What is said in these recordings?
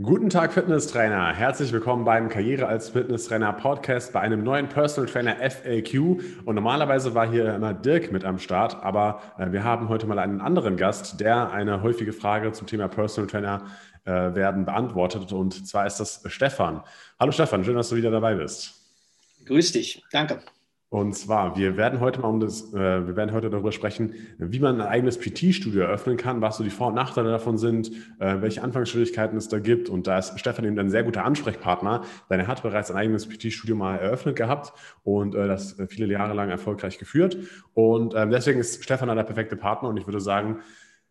Guten Tag, Fitnesstrainer. Herzlich willkommen beim Karriere als Fitnesstrainer Podcast bei einem neuen Personal Trainer FAQ. Und normalerweise war hier immer Dirk mit am Start, aber äh, wir haben heute mal einen anderen Gast, der eine häufige Frage zum Thema Personal Trainer äh, werden beantwortet. Und zwar ist das Stefan. Hallo Stefan, schön, dass du wieder dabei bist. Grüß dich, danke. Und zwar, wir werden heute mal um das, äh, wir werden heute darüber sprechen, wie man ein eigenes PT-Studio eröffnen kann, was so die Vor- und Nachteile davon sind, äh, welche Anfangsschwierigkeiten es da gibt. Und da ist Stefan eben ein sehr guter Ansprechpartner, denn er hat bereits ein eigenes PT-Studio mal eröffnet gehabt und äh, das viele Jahre lang erfolgreich geführt. Und äh, deswegen ist Stefan da der perfekte Partner. Und ich würde sagen,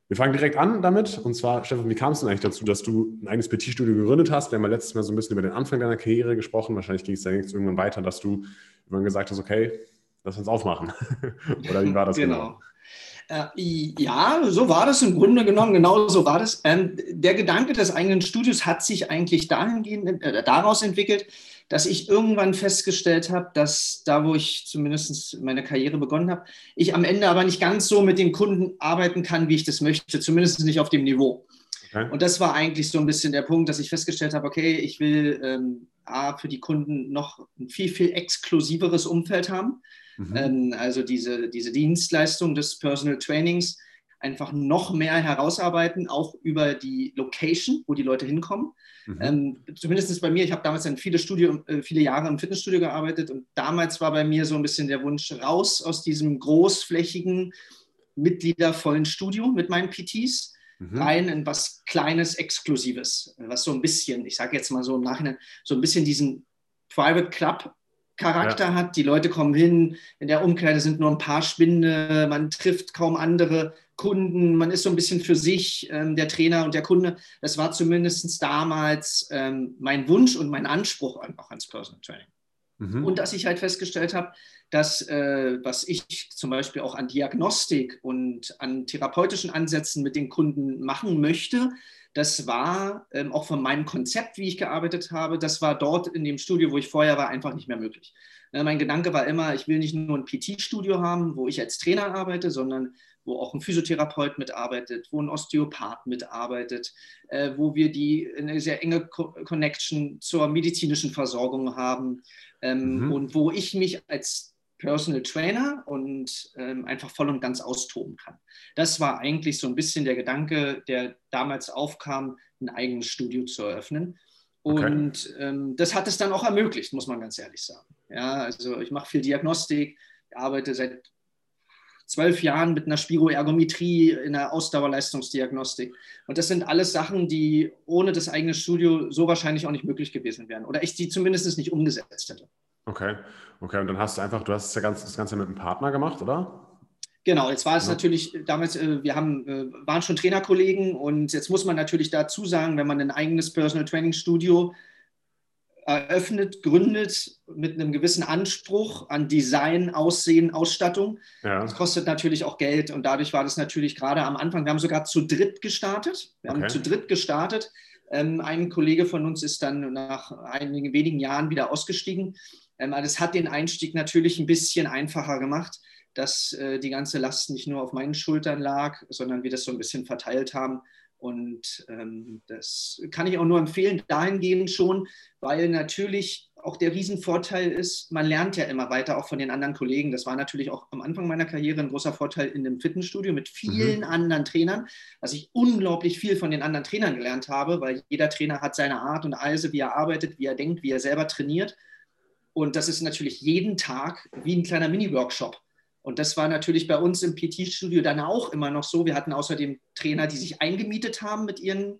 wir fangen direkt an damit. Und zwar, Stefan, wie kam es denn eigentlich dazu, dass du ein eigenes PT-Studio gegründet hast? Wir haben ja letztes Mal so ein bisschen über den Anfang deiner Karriere gesprochen. Wahrscheinlich ging es dann irgendwann weiter, dass du irgendwann gesagt hast, okay, lass uns aufmachen. Oder wie war das genau? genau? Äh, ja, so war das im Grunde genommen, genau so war das. Ähm, der Gedanke des eigenen Studios hat sich eigentlich dahingehend, äh, daraus entwickelt, dass ich irgendwann festgestellt habe, dass da, wo ich zumindest meine Karriere begonnen habe, ich am Ende aber nicht ganz so mit den Kunden arbeiten kann, wie ich das möchte, zumindest nicht auf dem Niveau. Okay. Und das war eigentlich so ein bisschen der Punkt, dass ich festgestellt habe, okay, ich will ähm, A, für die Kunden noch ein viel, viel exklusiveres Umfeld haben. Mhm. Ähm, also diese, diese Dienstleistung des Personal Trainings einfach noch mehr herausarbeiten, auch über die Location, wo die Leute hinkommen. Mhm. Ähm, zumindest bei mir, ich habe damals dann viele, Studio, äh, viele Jahre im Fitnessstudio gearbeitet und damals war bei mir so ein bisschen der Wunsch raus aus diesem großflächigen, mitgliedervollen Studio mit meinen PTs mhm. rein in was Kleines, Exklusives, was so ein bisschen, ich sage jetzt mal so im Nachhinein, so ein bisschen diesen Private Club Charakter ja. hat. Die Leute kommen hin, in der Umkleide sind nur ein paar Spinde, man trifft kaum andere Kunden, man ist so ein bisschen für sich, ähm, der Trainer und der Kunde. Das war zumindest damals ähm, mein Wunsch und mein Anspruch einfach ans Personal Training. Mhm. Und dass ich halt festgestellt habe, dass äh, was ich zum Beispiel auch an Diagnostik und an therapeutischen Ansätzen mit den Kunden machen möchte, das war ähm, auch von meinem Konzept, wie ich gearbeitet habe, das war dort in dem Studio, wo ich vorher war, einfach nicht mehr möglich. Äh, mein Gedanke war immer, ich will nicht nur ein PT-Studio haben, wo ich als Trainer arbeite, sondern wo auch ein Physiotherapeut mitarbeitet, wo ein Osteopath mitarbeitet, äh, wo wir die eine sehr enge Co Connection zur medizinischen Versorgung haben ähm, mhm. und wo ich mich als Personal Trainer und ähm, einfach voll und ganz austoben kann. Das war eigentlich so ein bisschen der Gedanke, der damals aufkam, ein eigenes Studio zu eröffnen. Und okay. ähm, das hat es dann auch ermöglicht, muss man ganz ehrlich sagen. Ja, also ich mache viel Diagnostik, arbeite seit zwölf Jahren mit einer Spiroergometrie in der Ausdauerleistungsdiagnostik. Und das sind alles Sachen, die ohne das eigene Studio so wahrscheinlich auch nicht möglich gewesen wären. Oder ich die zumindest nicht umgesetzt hätte. Okay, okay. Und dann hast du einfach, du hast das Ganze, das Ganze mit einem Partner gemacht, oder? Genau, jetzt war es ja. natürlich damals, äh, wir haben, äh, waren schon Trainerkollegen und jetzt muss man natürlich dazu sagen, wenn man ein eigenes Personal Training Studio eröffnet, gründet mit einem gewissen Anspruch an Design, Aussehen, Ausstattung. Ja. Das kostet natürlich auch Geld und dadurch war das natürlich gerade am Anfang, wir haben sogar zu dritt gestartet. Wir okay. haben zu dritt gestartet. Ähm, ein Kollege von uns ist dann nach einigen wenigen Jahren wieder ausgestiegen. Ähm, das hat den Einstieg natürlich ein bisschen einfacher gemacht, dass äh, die ganze Last nicht nur auf meinen Schultern lag, sondern wir das so ein bisschen verteilt haben. Und ähm, das kann ich auch nur empfehlen, dahingehend schon, weil natürlich auch der Riesenvorteil ist, man lernt ja immer weiter auch von den anderen Kollegen. Das war natürlich auch am Anfang meiner Karriere ein großer Vorteil in dem Fitnessstudio mit vielen mhm. anderen Trainern, dass ich unglaublich viel von den anderen Trainern gelernt habe, weil jeder Trainer hat seine Art und Weise, wie er arbeitet, wie er denkt, wie er selber trainiert. Und das ist natürlich jeden Tag wie ein kleiner Mini-Workshop. Und das war natürlich bei uns im PT-Studio dann auch immer noch so. Wir hatten außerdem Trainer, die sich eingemietet haben mit ihren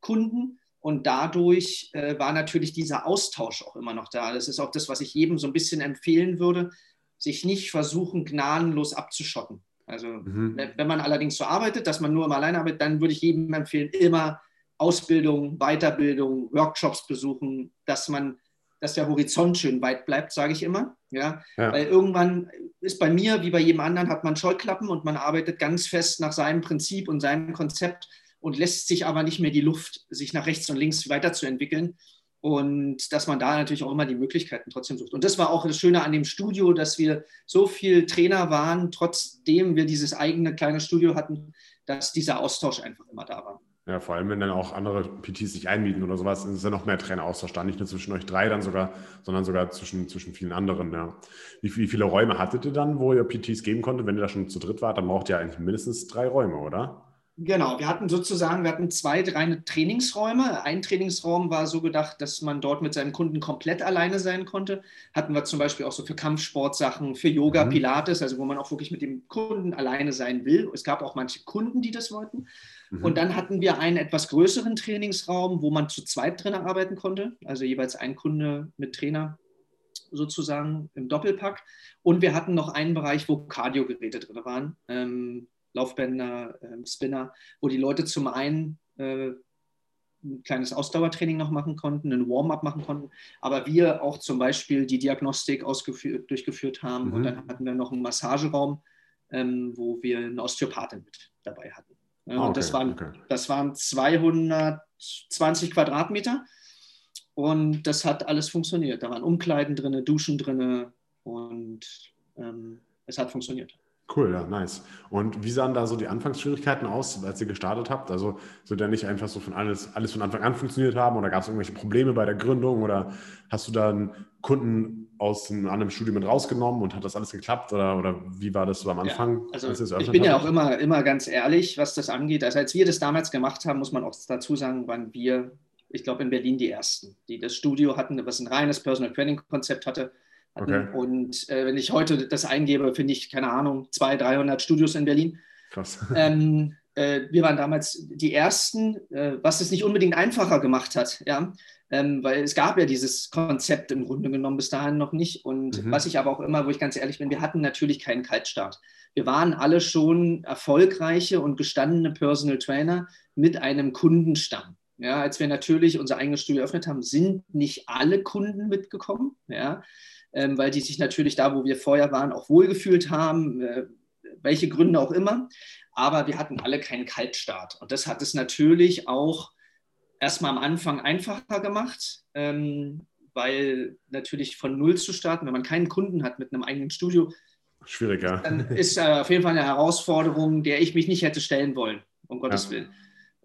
Kunden. Und dadurch äh, war natürlich dieser Austausch auch immer noch da. Das ist auch das, was ich jedem so ein bisschen empfehlen würde, sich nicht versuchen, gnadenlos abzuschotten. Also mhm. wenn man allerdings so arbeitet, dass man nur im alleine arbeitet, dann würde ich jedem empfehlen, immer Ausbildung, Weiterbildung, Workshops besuchen, dass man dass der Horizont schön weit bleibt, sage ich immer. Ja? ja? Weil irgendwann ist bei mir, wie bei jedem anderen, hat man Scheuklappen und man arbeitet ganz fest nach seinem Prinzip und seinem Konzept und lässt sich aber nicht mehr die Luft, sich nach rechts und links weiterzuentwickeln. Und dass man da natürlich auch immer die Möglichkeiten trotzdem sucht. Und das war auch das Schöne an dem Studio, dass wir so viel Trainer waren, trotzdem wir dieses eigene kleine Studio hatten, dass dieser Austausch einfach immer da war. Ja, vor allem, wenn dann auch andere PTs sich einmieten oder sowas, ist ja noch mehr Traineraustausch da. Nicht nur zwischen euch drei dann sogar, sondern sogar zwischen, zwischen vielen anderen. Ja. Wie, wie viele Räume hattet ihr dann, wo ihr PTs geben konntet? Wenn ihr da schon zu dritt wart, dann braucht ihr eigentlich mindestens drei Räume, oder? Genau, wir hatten sozusagen, wir hatten zwei, drei Trainingsräume. Ein Trainingsraum war so gedacht, dass man dort mit seinem Kunden komplett alleine sein konnte. Hatten wir zum Beispiel auch so für Kampfsportsachen, für Yoga, mhm. Pilates, also wo man auch wirklich mit dem Kunden alleine sein will. Es gab auch manche Kunden, die das wollten. Mhm. Und dann hatten wir einen etwas größeren Trainingsraum, wo man zu zweit drin arbeiten konnte, also jeweils ein Kunde mit Trainer sozusagen im Doppelpack. Und wir hatten noch einen Bereich, wo Kardiogeräte drin waren. Ähm, Laufbänder, äh, Spinner, wo die Leute zum einen äh, ein kleines Ausdauertraining noch machen konnten, ein Warm-up machen konnten, aber wir auch zum Beispiel die Diagnostik durchgeführt haben. Mhm. Und dann hatten wir noch einen Massageraum, ähm, wo wir eine Osteopathin mit dabei hatten. Ja, okay, und das waren, okay. das waren 220 Quadratmeter und das hat alles funktioniert. Da waren Umkleiden drin, Duschen drin und ähm, es hat funktioniert. Cool, ja, nice. Und wie sahen da so die Anfangsschwierigkeiten aus, als ihr gestartet habt? Also soll der nicht einfach so von alles, alles von Anfang an funktioniert haben oder gab es irgendwelche Probleme bei der Gründung oder hast du da einen Kunden aus einem anderen Studium mit rausgenommen und hat das alles geklappt oder, oder wie war das so am Anfang? Ja, also ich bin ja auch immer, immer ganz ehrlich, was das angeht. Also als wir das damals gemacht haben, muss man auch dazu sagen, waren wir, ich glaube in Berlin die Ersten, die das Studio hatten, was ein reines Personal Training Konzept hatte Okay. Und äh, wenn ich heute das eingebe, finde ich, keine Ahnung, 200, 300 Studios in Berlin. Krass. Ähm, äh, wir waren damals die Ersten, äh, was es nicht unbedingt einfacher gemacht hat, ja. Ähm, weil es gab ja dieses Konzept im Grunde genommen bis dahin noch nicht. Und mhm. was ich aber auch immer, wo ich ganz ehrlich bin, wir hatten natürlich keinen Kaltstart. Wir waren alle schon erfolgreiche und gestandene Personal Trainer mit einem Kundenstamm. Ja, als wir natürlich unser eigenes Studio eröffnet haben, sind nicht alle Kunden mitgekommen. Ja, weil die sich natürlich da, wo wir vorher waren, auch wohlgefühlt haben, äh, welche Gründe auch immer. Aber wir hatten alle keinen Kaltstart. Und das hat es natürlich auch erstmal am Anfang einfacher gemacht, ähm, weil natürlich von Null zu starten, wenn man keinen Kunden hat mit einem eigenen Studio, schwieriger. Dann ist auf jeden Fall eine Herausforderung, der ich mich nicht hätte stellen wollen, um Gottes ja. Willen.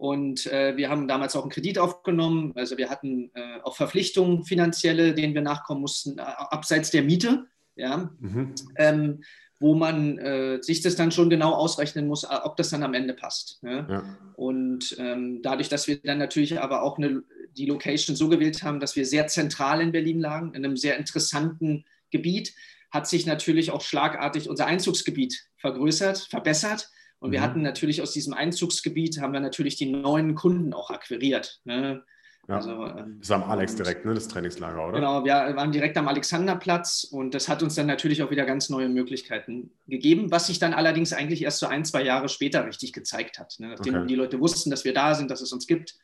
Und äh, wir haben damals auch einen Kredit aufgenommen. Also wir hatten äh, auch Verpflichtungen finanzielle, denen wir nachkommen mussten, abseits der Miete, ja, mhm. ähm, wo man äh, sich das dann schon genau ausrechnen muss, ob das dann am Ende passt. Ja? Ja. Und ähm, dadurch, dass wir dann natürlich aber auch eine, die Location so gewählt haben, dass wir sehr zentral in Berlin lagen, in einem sehr interessanten Gebiet, hat sich natürlich auch schlagartig unser Einzugsgebiet vergrößert, verbessert und mhm. wir hatten natürlich aus diesem Einzugsgebiet, haben wir natürlich die neuen Kunden auch akquiriert. Ne? Ja. Also, ähm, das war am Alex direkt, ne, das Trainingslager, oder? Genau, wir waren direkt am Alexanderplatz und das hat uns dann natürlich auch wieder ganz neue Möglichkeiten gegeben, was sich dann allerdings eigentlich erst so ein, zwei Jahre später richtig gezeigt hat. Ne? Nachdem okay. die Leute wussten, dass wir da sind, dass es uns gibt.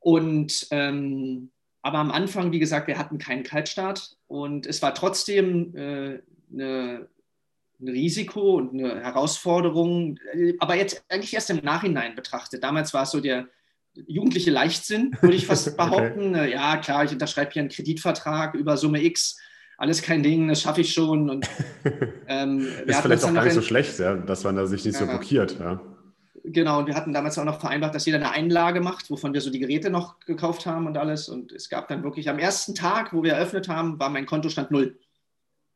Und ähm, aber am Anfang, wie gesagt, wir hatten keinen Kaltstart und es war trotzdem äh, eine ein Risiko und eine Herausforderung, aber jetzt eigentlich erst im Nachhinein betrachtet. Damals war es so der jugendliche Leichtsinn, würde ich fast behaupten. okay. Ja, klar, ich unterschreibe hier einen Kreditvertrag über Summe X, alles kein Ding, das schaffe ich schon. Und, ähm, ist vielleicht auch gar nicht so schlecht, ja, dass man da sich nicht ja, so blockiert. Ja. Genau, und wir hatten damals auch noch vereinbart, dass jeder eine Einlage macht, wovon wir so die Geräte noch gekauft haben und alles. Und es gab dann wirklich am ersten Tag, wo wir eröffnet haben, war mein Kontostand null.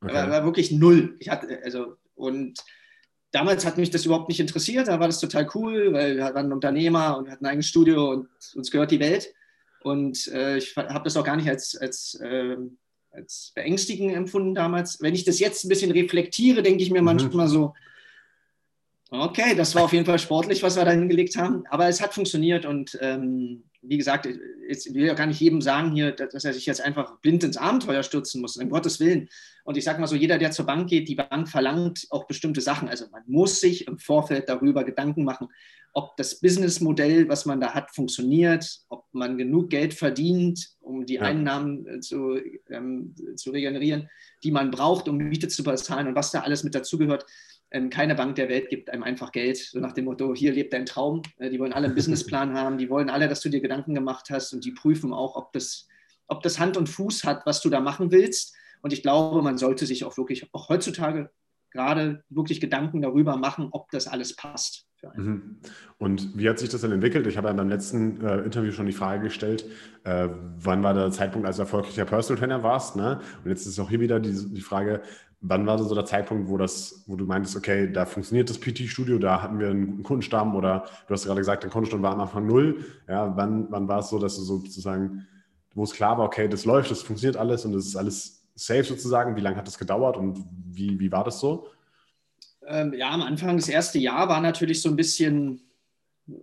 Okay. War, war, wirklich null. Ich hatte, also, und damals hat mich das überhaupt nicht interessiert. Da war das total cool, weil wir waren Unternehmer und hatten ein eigenes Studio und uns gehört die Welt. Und äh, ich habe das auch gar nicht als, als, äh, als beängstigend empfunden damals. Wenn ich das jetzt ein bisschen reflektiere, denke ich mir mhm. manchmal so, okay, das war auf jeden Fall sportlich, was wir da hingelegt haben. Aber es hat funktioniert und ähm, wie gesagt, ich will ja gar nicht jedem sagen hier, dass er sich jetzt einfach blind ins Abenteuer stürzen muss, um Gottes Willen. Und ich sage mal so, jeder, der zur Bank geht, die Bank verlangt auch bestimmte Sachen. Also man muss sich im Vorfeld darüber Gedanken machen, ob das Businessmodell, was man da hat, funktioniert, ob man genug Geld verdient, um die ja. Einnahmen äh, zu, ähm, zu regenerieren, die man braucht, um Miete zu bezahlen und was da alles mit dazugehört. Keine Bank der Welt gibt einem einfach Geld, so nach dem Motto, hier lebt dein Traum. Äh, die wollen alle einen Businessplan haben, die wollen alle, dass du dir Gedanken gemacht hast und die prüfen auch, ob das, ob das Hand und Fuß hat, was du da machen willst. Und ich glaube, man sollte sich auch wirklich, auch heutzutage gerade wirklich Gedanken darüber machen, ob das alles passt. Mhm. Und wie hat sich das dann entwickelt? Ich habe ja beim letzten äh, Interview schon die Frage gestellt, äh, wann war der Zeitpunkt, als du erfolgreicher Personal Trainer warst? Ne? Und jetzt ist auch hier wieder die, die Frage, wann war so der Zeitpunkt, wo, das, wo du meintest, okay, da funktioniert das PT-Studio, da hatten wir einen Kundenstamm oder du hast gerade gesagt, der Kundenstamm war am Anfang null. Ja, wann, wann war es so, dass du sozusagen, wo es klar war, okay, das läuft, das funktioniert alles und das ist alles safe sozusagen? Wie lange hat das gedauert und wie, wie war das so? Ähm, ja, am Anfang, das erste Jahr war natürlich so ein bisschen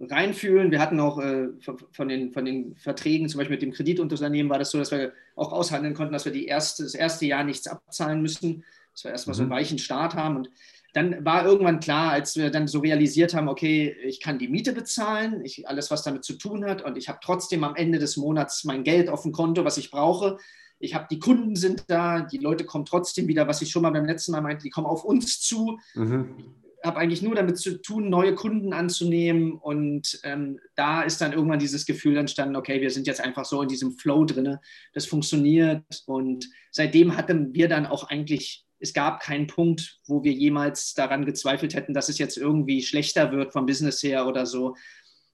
reinfühlen. Wir hatten auch äh, von, den, von den Verträgen, zum Beispiel mit dem Kreditunternehmen, war das so, dass wir auch aushandeln konnten, dass wir die erste, das erste Jahr nichts abzahlen müssen, dass wir erstmal mhm. so einen mhm. weichen Start haben. Und dann war irgendwann klar, als wir dann so realisiert haben, okay, ich kann die Miete bezahlen, ich, alles, was damit zu tun hat, und ich habe trotzdem am Ende des Monats mein Geld auf dem Konto, was ich brauche. Ich habe die Kunden sind da, die Leute kommen trotzdem wieder, was ich schon mal beim letzten Mal meinte, die kommen auf uns zu. Mhm. Ich habe eigentlich nur damit zu tun, neue Kunden anzunehmen. Und ähm, da ist dann irgendwann dieses Gefühl entstanden, okay, wir sind jetzt einfach so in diesem Flow drin, das funktioniert. Und seitdem hatten wir dann auch eigentlich, es gab keinen Punkt, wo wir jemals daran gezweifelt hätten, dass es jetzt irgendwie schlechter wird vom Business her oder so.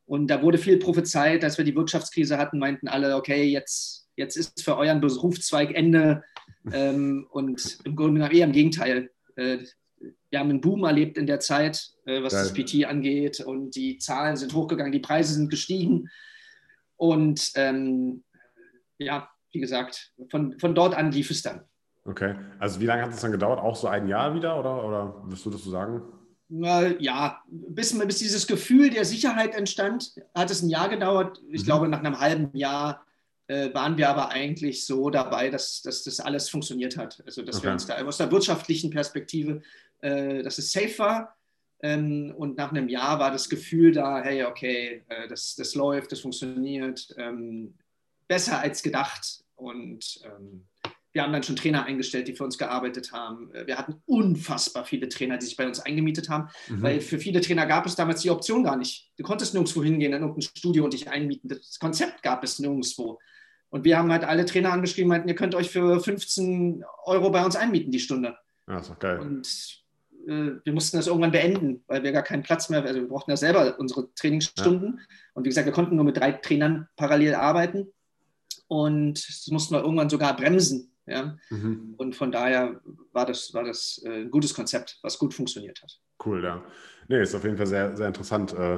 Und da wurde viel prophezeit, als wir die Wirtschaftskrise hatten, meinten alle, okay, jetzt jetzt ist für euren Berufszweig Ende. Ähm, und im Grunde genommen eher im Gegenteil. Äh, wir haben einen Boom erlebt in der Zeit, äh, was Geil. das PT angeht. Und die Zahlen sind hochgegangen, die Preise sind gestiegen. Und ähm, ja, wie gesagt, von, von dort an lief es dann. Okay, also wie lange hat es dann gedauert? Auch so ein Jahr wieder oder, oder wirst du das so sagen? ja, bis, bis dieses Gefühl der Sicherheit entstand, hat es ein Jahr gedauert. Ich mhm. glaube, nach einem halben Jahr äh, waren wir aber eigentlich so dabei, dass, dass das alles funktioniert hat. Also dass okay. wir uns da aus der wirtschaftlichen Perspektive, äh, dass es safe war. Ähm, und nach einem Jahr war das Gefühl da, hey, okay, äh, das, das läuft, das funktioniert, ähm, besser als gedacht. Und ähm, wir haben dann schon Trainer eingestellt, die für uns gearbeitet haben. Äh, wir hatten unfassbar viele Trainer, die sich bei uns eingemietet haben, mhm. weil für viele Trainer gab es damals die Option gar nicht. Du konntest nirgendwo hingehen in irgendein Studio und dich einmieten. Das Konzept gab es nirgendwo. Und wir haben halt alle Trainer angeschrieben, meinten, ihr könnt euch für 15 Euro bei uns einmieten die Stunde. Ja, ist doch geil. Und äh, wir mussten das irgendwann beenden, weil wir gar keinen Platz mehr, also wir brauchten ja selber unsere Trainingsstunden. Ja. Und wie gesagt, wir konnten nur mit drei Trainern parallel arbeiten. Und das mussten wir irgendwann sogar bremsen. Ja? Mhm. Und von daher war das, war das äh, ein gutes Konzept, was gut funktioniert hat. Cool, ja. Nee, ist auf jeden Fall sehr, sehr interessant. Äh,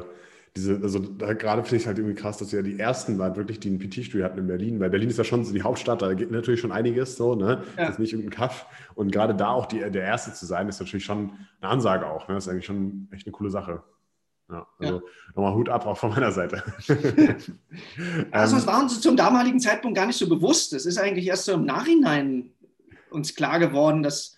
diese, also da gerade finde ich halt irgendwie krass, dass wir ja die ersten waren, wirklich, die ein PT-Studio hatten in Berlin, weil Berlin ist ja schon so die Hauptstadt, da geht natürlich schon einiges so, ne? Ja. Das ist nicht irgendein Kaff. Und gerade da auch die, der Erste zu sein, ist natürlich schon eine Ansage auch. Ne? Das ist eigentlich schon echt eine coole Sache. Ja, also ja. nochmal Hut ab auch von meiner Seite. also es war uns zum damaligen Zeitpunkt gar nicht so bewusst. Es ist eigentlich erst so im Nachhinein uns klar geworden, dass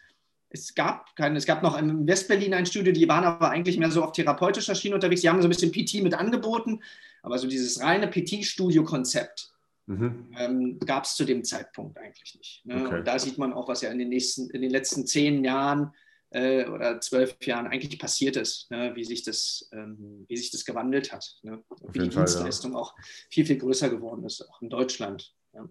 es gab keine, es gab noch in Westberlin ein Studio, die waren aber eigentlich mehr so auf therapeutischer Schiene unterwegs. Die haben so ein bisschen PT mit angeboten, aber so dieses reine PT-Studio-Konzept mhm. ähm, gab es zu dem Zeitpunkt eigentlich nicht. Ne? Okay. Und da sieht man auch, was ja in den, nächsten, in den letzten zehn Jahren äh, oder zwölf Jahren eigentlich passiert ist, ne? wie, sich das, ähm, wie sich das gewandelt hat. Ne? Wie die Fall, Dienstleistung ja. auch viel, viel größer geworden ist, auch in Deutschland. Ja.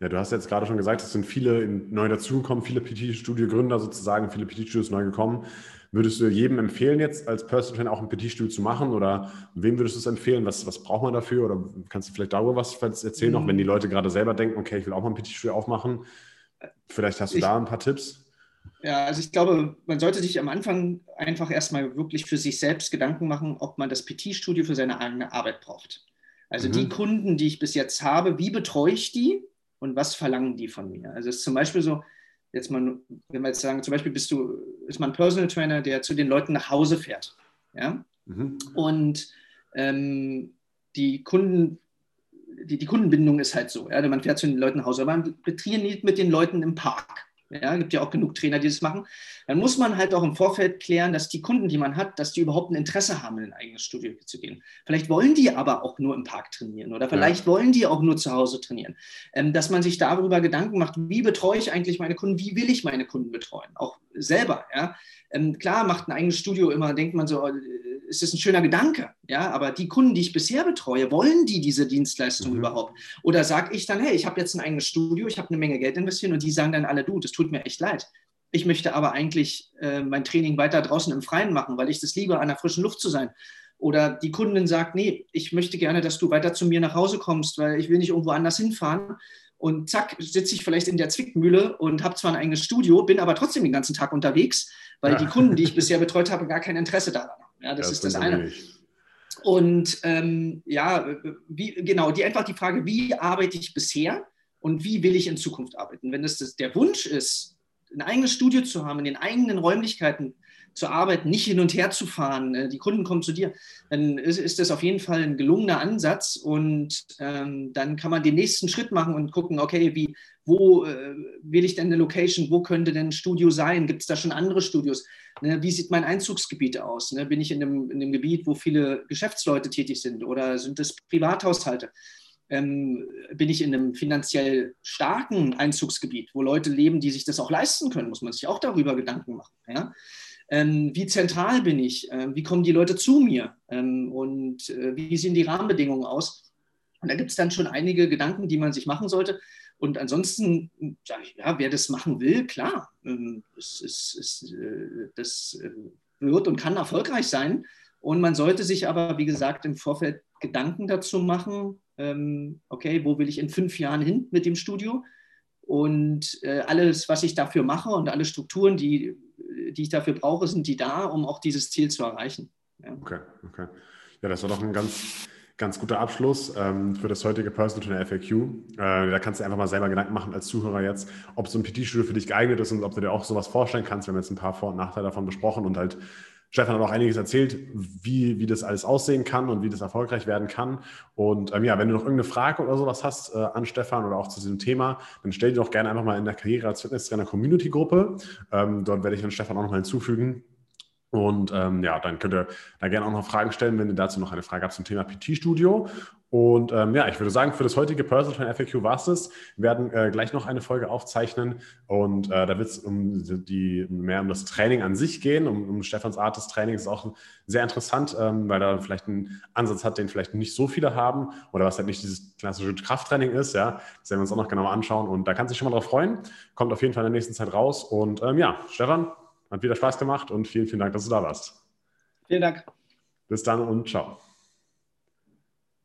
Ja, du hast jetzt gerade schon gesagt, es sind viele neu dazugekommen, viele PT-Studio-Gründer sozusagen, viele PT-Studios neu gekommen. Würdest du jedem empfehlen, jetzt als Personal Trainer auch ein PT-Studio zu machen oder wem würdest du es empfehlen? Was, was braucht man dafür? Oder kannst du vielleicht darüber was erzählen, mhm. auch wenn die Leute gerade selber denken, okay, ich will auch mal ein PT-Studio aufmachen? Vielleicht hast du ich, da ein paar Tipps. Ja, also ich glaube, man sollte sich am Anfang einfach erstmal wirklich für sich selbst Gedanken machen, ob man das PT-Studio für seine eigene Arbeit braucht. Also mhm. die Kunden, die ich bis jetzt habe, wie betreue ich die? und was verlangen die von mir? Also es ist zum Beispiel so, jetzt mal, wenn wir jetzt sagen, zum Beispiel bist du, ist man Personal Trainer, der zu den Leuten nach Hause fährt. Ja? Mhm. Und ähm, die Kunden, die, die Kundenbindung ist halt so, ja? man fährt zu den Leuten nach Hause, aber man trainiert mit den Leuten im Park. Ja, gibt ja auch genug Trainer, die das machen. Dann muss man halt auch im Vorfeld klären, dass die Kunden, die man hat, dass die überhaupt ein Interesse haben, in ein eigenes Studio zu gehen. Vielleicht wollen die aber auch nur im Park trainieren oder vielleicht ja. wollen die auch nur zu Hause trainieren. Ähm, dass man sich darüber Gedanken macht, wie betreue ich eigentlich meine Kunden, wie will ich meine Kunden betreuen, auch selber. Ja? Ähm, klar macht ein eigenes Studio immer, denkt man so, es ist ein schöner Gedanke, ja, aber die Kunden, die ich bisher betreue, wollen die diese Dienstleistung mhm. überhaupt? Oder sage ich dann, hey, ich habe jetzt ein eigenes Studio, ich habe eine Menge Geld investiert und die sagen dann alle, du, das tut mir echt leid. Ich möchte aber eigentlich äh, mein Training weiter draußen im Freien machen, weil ich das liebe, an der frischen Luft zu sein. Oder die Kundin sagt, nee, ich möchte gerne, dass du weiter zu mir nach Hause kommst, weil ich will nicht irgendwo anders hinfahren. Und zack, sitze ich vielleicht in der Zwickmühle und habe zwar ein eigenes Studio, bin aber trotzdem den ganzen Tag unterwegs, weil ja. die Kunden, die ich bisher betreut habe, gar kein Interesse daran haben. Ja, das, das ist das eine. Und ähm, ja, wie, genau, die einfach die Frage, wie arbeite ich bisher und wie will ich in Zukunft arbeiten? Wenn das der Wunsch ist, ein eigenes Studio zu haben, in den eigenen Räumlichkeiten zu arbeiten, nicht hin und her zu fahren, äh, die Kunden kommen zu dir, dann ist, ist das auf jeden Fall ein gelungener Ansatz und ähm, dann kann man den nächsten Schritt machen und gucken, okay, wie, wo äh, will ich denn eine Location, wo könnte denn ein Studio sein, gibt es da schon andere Studios, ne? wie sieht mein Einzugsgebiet aus, ne? bin ich in einem, in einem Gebiet, wo viele Geschäftsleute tätig sind oder sind es Privathaushalte? Ähm, bin ich in einem finanziell starken Einzugsgebiet, wo Leute leben, die sich das auch leisten können, muss man sich auch darüber Gedanken machen. Ja? Ähm, wie zentral bin ich, ähm, wie kommen die Leute zu mir ähm, und äh, wie sehen die Rahmenbedingungen aus. Und da gibt es dann schon einige Gedanken, die man sich machen sollte. Und ansonsten sage ich, ja, wer das machen will, klar, ähm, es, es, es, äh, das äh, wird und kann erfolgreich sein. Und man sollte sich aber, wie gesagt, im Vorfeld Gedanken dazu machen, ähm, okay, wo will ich in fünf Jahren hin mit dem Studio? Und äh, alles, was ich dafür mache und alle Strukturen, die die ich dafür brauche, sind die da, um auch dieses Ziel zu erreichen. Ja. Okay, okay. Ja, das war doch ein ganz, ganz guter Abschluss ähm, für das heutige Personal Trainer FAQ. Äh, da kannst du einfach mal selber Gedanken machen als Zuhörer jetzt, ob so ein PT-Studio für dich geeignet ist und ob du dir auch sowas vorstellen kannst. Wir haben jetzt ein paar Vor- und Nachteile davon besprochen und halt Stefan hat auch einiges erzählt, wie, wie das alles aussehen kann und wie das erfolgreich werden kann. Und ähm, ja, wenn du noch irgendeine Frage oder sowas hast äh, an Stefan oder auch zu diesem Thema, dann stell die doch gerne einfach mal in der Karriere als Fitnesstrainer Community Gruppe. Ähm, dort werde ich dann Stefan auch nochmal hinzufügen. Und ähm, ja, dann könnt ihr da gerne auch noch Fragen stellen, wenn ihr dazu noch eine Frage habt zum Thema PT-Studio. Und ähm, ja, ich würde sagen, für das heutige Personal Trainer FAQ war es das. Wir werden äh, gleich noch eine Folge aufzeichnen und äh, da wird es um die, mehr um das Training an sich gehen, um, um Stefans Art des Trainings. Ist auch sehr interessant, ähm, weil er vielleicht einen Ansatz hat, den vielleicht nicht so viele haben oder was halt nicht dieses klassische Krafttraining ist. Ja, das werden wir uns auch noch genauer anschauen und da kann sich schon mal drauf freuen. Kommt auf jeden Fall in der nächsten Zeit raus. Und ähm, ja, Stefan, hat wieder Spaß gemacht und vielen, vielen Dank, dass du da warst. Vielen Dank. Bis dann und ciao.